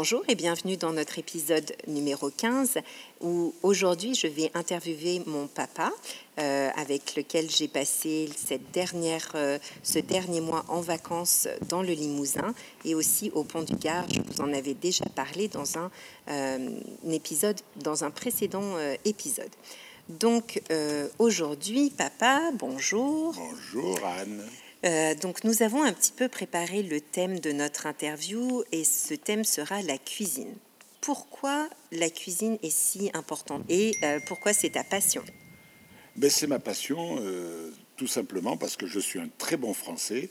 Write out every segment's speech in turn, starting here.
Bonjour et bienvenue dans notre épisode numéro 15 où aujourd'hui je vais interviewer mon papa euh, avec lequel j'ai passé cette dernière, euh, ce dernier mois en vacances dans le Limousin et aussi au Pont du Gard. Je vous en avais déjà parlé dans un, euh, épisode, dans un précédent épisode. Donc aujourd'hui, papa, bonjour. Bonjour Anne. Euh, donc nous avons un petit peu préparé le thème de notre interview et ce thème sera la cuisine. Pourquoi la cuisine est si importante et euh, pourquoi c'est ta passion? Ben, C'est ma passion euh, tout simplement parce que je suis un très bon français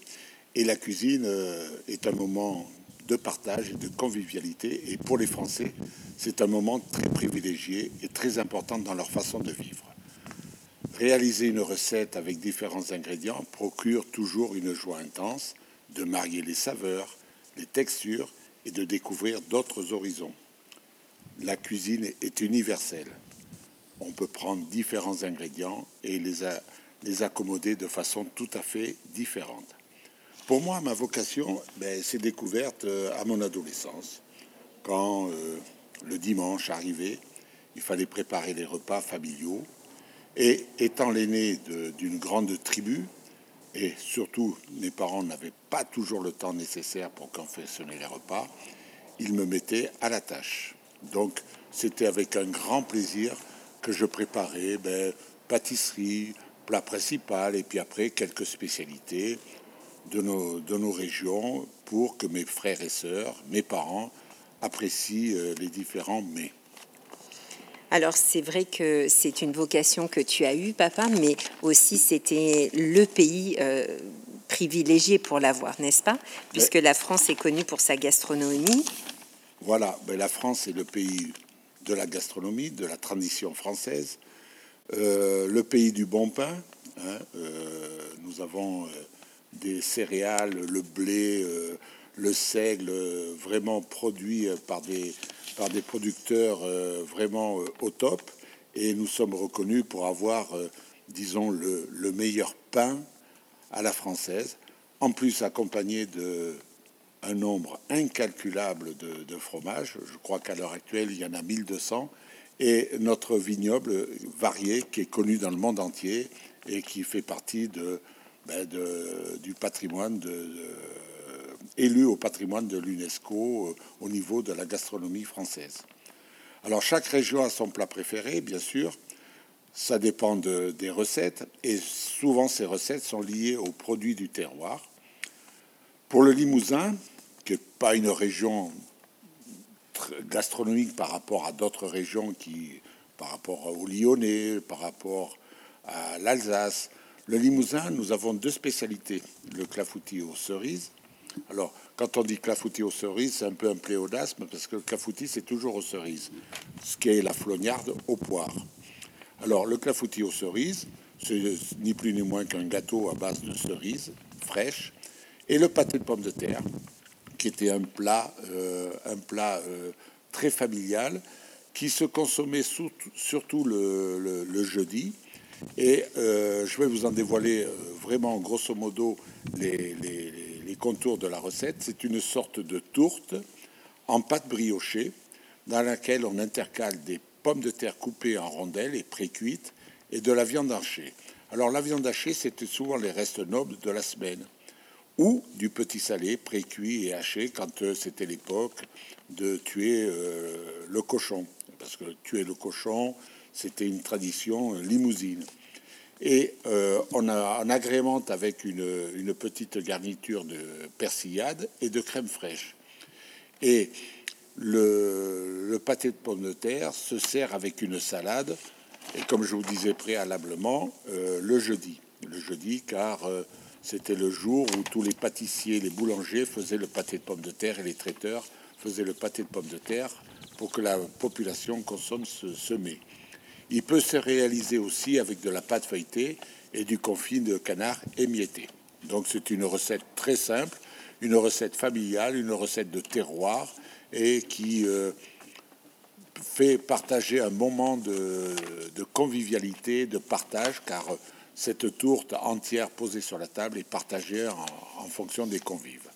et la cuisine est un moment de partage et de convivialité et pour les Français c'est un moment très privilégié et très important dans leur façon de vivre. Réaliser une recette avec différents ingrédients procure toujours une joie intense de marier les saveurs, les textures et de découvrir d'autres horizons. La cuisine est universelle. On peut prendre différents ingrédients et les, les accommoder de façon tout à fait différente. Pour moi, ma vocation, ben, c'est découverte euh, à mon adolescence, quand euh, le dimanche arrivait, il fallait préparer les repas familiaux et étant l'aîné d'une grande tribu, et surtout mes parents n'avaient pas toujours le temps nécessaire pour confectionner les repas, ils me mettaient à la tâche. Donc c'était avec un grand plaisir que je préparais ben, pâtisserie, plat principal, et puis après quelques spécialités de nos, de nos régions pour que mes frères et sœurs, mes parents, apprécient euh, les différents mets. Alors c'est vrai que c'est une vocation que tu as eue, papa, mais aussi c'était le pays euh, privilégié pour l'avoir, n'est-ce pas? Puisque la France est connue pour sa gastronomie. Voilà, ben, la France est le pays de la gastronomie, de la tradition française, euh, le pays du bon pain. Hein, euh, nous avons des céréales, le blé, le seigle, vraiment produit par des par des producteurs euh, vraiment euh, au top et nous sommes reconnus pour avoir, euh, disons, le, meilleur pain à la française, en plus accompagné de un nombre incalculable de, de fromages. Je crois qu'à l'heure actuelle, il y en a 1200. Et notre vignoble varié, qui est connu dans le monde entier et qui fait partie de, ben, du patrimoine de élu au patrimoine de l'UNESCO euh, au niveau de la gastronomie française. Alors chaque région a son plat préféré, bien sûr. Ça dépend des recettes et souvent ces recettes sont liées aux produits du terroir. Pour le Limousin, qui n'est pas une région gastronomique par rapport à d'autres régions qui, par rapport au Lyonnais, par rapport à l'Alsace, le Limousin, nous avons deux spécialités le clafoutis aux cerises alors, quand on dit clafoutis aux cerises, c'est un peu un pléonasme parce que le clafoutis, c'est toujours aux cerises, ce qui est la flognarde aux poires. Alors, le clafoutis aux cerises, c'est ni plus ni moins qu'un gâteau à base de cerises fraîches, et le pâté de pommes de terre, qui était un plat, euh, un plat euh, très familial, qui se consommait surtout le, jeudi. Et euh, je vais vous en dévoiler vraiment grosso modo les les contours de la recette. C'est une sorte de tourte en pâte briochée dans laquelle on intercale des pommes de terre coupées en rondelles et pré-cuites et de la viande hachée. Alors la viande hachée, c'était souvent les restes nobles de la semaine ou du petit salé pré-cuit et haché quand euh, c'était l'époque de tuer euh, le cochon. Parce que tuer le cochon, c'était une tradition limousine et euh, on, agrémente avec une, petite garniture de persillade et de crème fraîche. Et le, pâté de pommes de terre se sert avec une salade, et comme je vous disais préalablement, euh, le jeudi. Le jeudi, car euh, c'était le jour où tous les pâtissiers, les boulangers faisaient le pâté de pommes de terre et les traiteurs faisaient le pâté de pommes de terre pour que la population consomme ce, ce mets. Il peut se réaliser aussi avec de la pâte feuilletée et du confit de canard émietté. Donc c'est une recette très simple, une recette familiale, une recette de terroir et qui euh, fait partager un moment de, convivialité, de partage, car cette tourte entière posée sur la table est partagée en fonction des convives.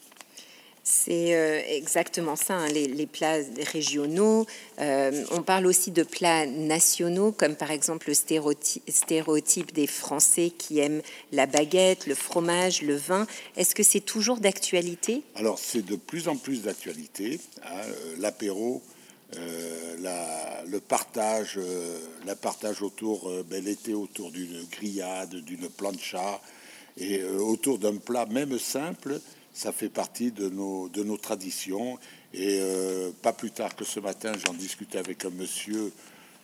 C'est euh, exactement ça, hein, les, plats régionaux. Euh, on parle aussi de plats nationaux, comme par exemple le stéréotype, des Français qui aiment la baguette, le fromage, le vin. Est-ce que c'est toujours d'actualité? Alors, c'est de plus en plus d'actualité. Hein, euh, l'apéro, le partage, la partage autour, ben, l'été autour d'une grillade, d'une plancha, et autour d'un plat même simple ça fait partie de nos, de nos traditions. Et euh, pas plus tard que ce matin, j'en discutais avec un monsieur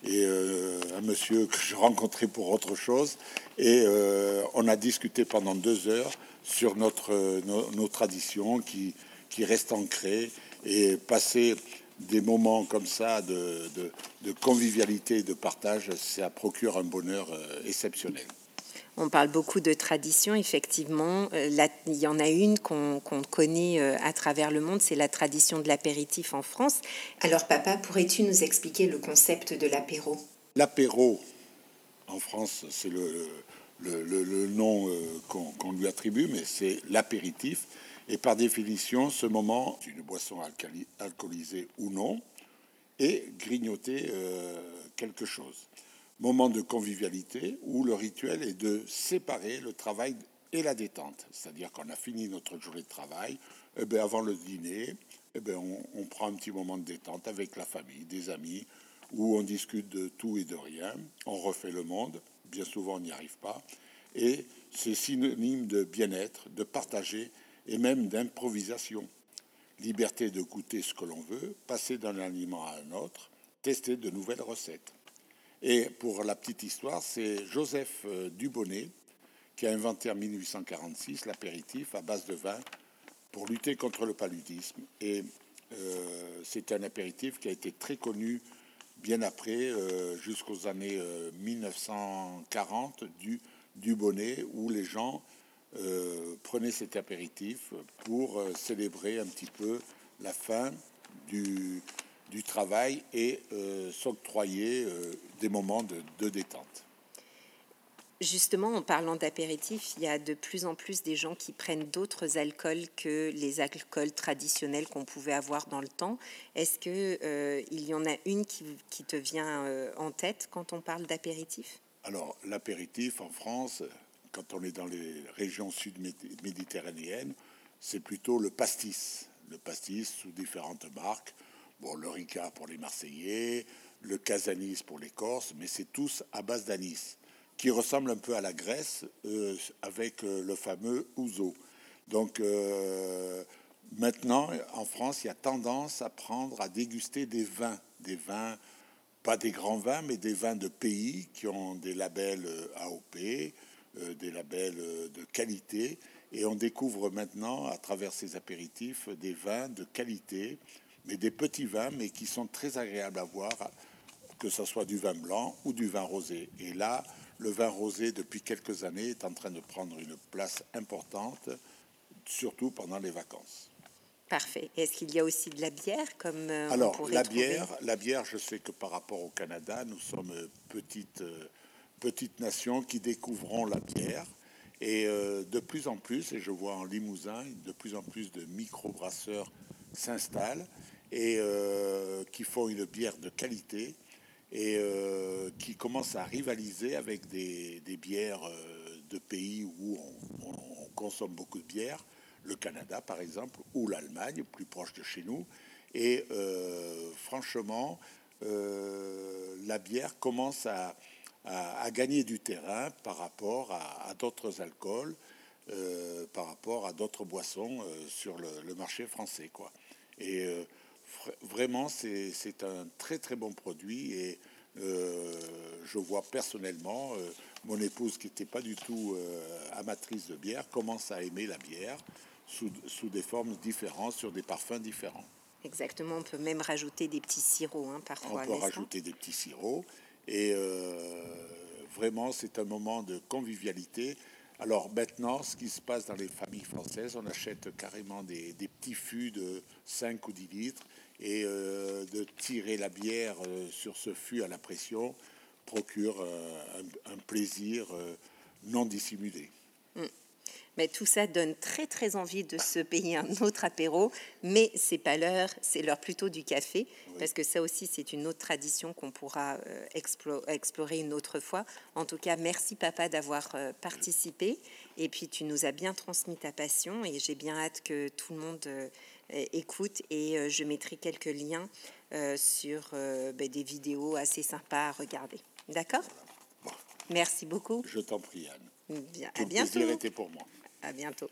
et euh, un monsieur que je rencontrais pour autre chose. Et euh, on a discuté pendant deux heures sur notre, nos, traditions qui, qui restent ancrées et passer des moments comme ça de, de, de convivialité et de partage, ça procure un bonheur exceptionnel. On parle beaucoup de tradition, effectivement. Euh, il y en a une qu'on connaît euh, à travers le monde, c'est la tradition de l'apéritif en France. Alors papa, pourrais-tu nous expliquer le concept de l'apéro? L'apéro, en France, c'est le, le, nom euh, qu'on lui attribue, mais c'est l'apéritif. Et par définition, ce moment, une boisson alcoolisée ou non, et grignoter quelque chose moment de convivialité où le rituel est de séparer le travail et la détente. C'est-à-dire qu'on a fini notre journée de travail, eh bien avant le dîner, eh bien on, prend un petit moment de détente avec la famille, des amis, où on discute de tout et de rien, on refait le monde, bien souvent on n'y arrive pas, et c'est synonyme de bien-être, de partager et même d'improvisation. Liberté de goûter ce que l'on veut, passer d'un aliment à un autre, tester de nouvelles recettes. Et pour la petite histoire, c'est Joseph euh, Dubonnet qui a inventé en 1846 l'apéritif à base de vin pour lutter contre le paludisme. Et euh, c'est un apéritif qui a été très connu bien après, euh, jusqu'aux années 1940, du Dubonnet, où les gens prenaient cet apéritif pour célébrer un petit peu la fin du, du travail et euh, s'octroyer euh, des moments de, détente. Justement, en parlant d'apéritif, il y a de plus en plus des gens qui prennent d'autres alcools que les alcools traditionnels qu'on pouvait avoir dans le temps. Est-ce que euh, il y en a une qui, qui te vient en tête quand on parle d'apéritif? Alors, l'apéritif en France, quand on est dans les régions sud-méditerranéennes, c'est plutôt le pastis. Le pastis sous différentes marques. Bon, le Ricard pour les Marseillais, le Casanis pour les Corses, mais c'est tous à base d'anis, qui ressemble un peu à la Grèce euh, avec euh, le fameux ouzo. Donc euh, maintenant, en France, il y a tendance à prendre, à déguster des vins, des vins, pas des grands vins, mais des vins de pays qui ont des labels AOP, des labels de qualité. Et on découvre maintenant, à travers ces apéritifs, des vins de qualité mais des petits vins, mais qui sont très agréables à boire, que ce soit du vin blanc ou du vin rosé. Et là, le vin rosé, depuis quelques années, est en train de prendre une place importante, surtout pendant les vacances. Parfait. Est-ce qu'il y a aussi de la bière comme euh, Alors la bière, la bière, je sais que par rapport au Canada, nous sommes petite euh, petite nation qui découvrons la bière et euh, de plus en plus, et je vois en Limousin, de plus en plus de micro-brasseurs s'installent et euh, qui font une bière de qualité et euh, qui commencent à rivaliser avec des, bières euh, de pays où on, consomme beaucoup de bière, le Canada par exemple, ou l'Allemagne, plus proche de chez nous. Et franchement, la bière commence à, gagner du terrain par rapport à, d'autres alcools, par rapport à d'autres boissons sur le, marché français. Quoi. Et vraiment, c'est un très très bon produit et euh, je vois personnellement euh, mon épouse qui n'était pas du tout euh, amatrice de bière commence à aimer la bière sous, sous, des formes différentes, sur des parfums différents. Exactement, on peut même rajouter des petits sirops hein, parfois. On peut rajouter des petits sirops et vraiment c'est un moment de convivialité. Alors maintenant, ce qui se passe dans les familles françaises, on achète carrément des, petits fûts de 5 ou 10 litres et euh, de tirer la bière euh, sur ce fût à la pression procure euh, un, plaisir non dissimulé. Mais tout ça donne très très envie de se payer un autre apéro, mais c'est pas l'heure, c'est l'heure plutôt du café, parce que ça aussi c'est une autre tradition qu'on pourra euh, explorer une autre fois. En tout cas, merci papa d'avoir euh, participé, et puis tu nous as bien transmis ta passion, et j'ai bien hâte que tout le monde euh, écoute, et je mettrai quelques liens sur ben, des vidéos assez sympas à regarder. D'accord? Merci beaucoup. Je t'en prie, Anne. Bien, à bientôt. Le était pour moi. À bientôt.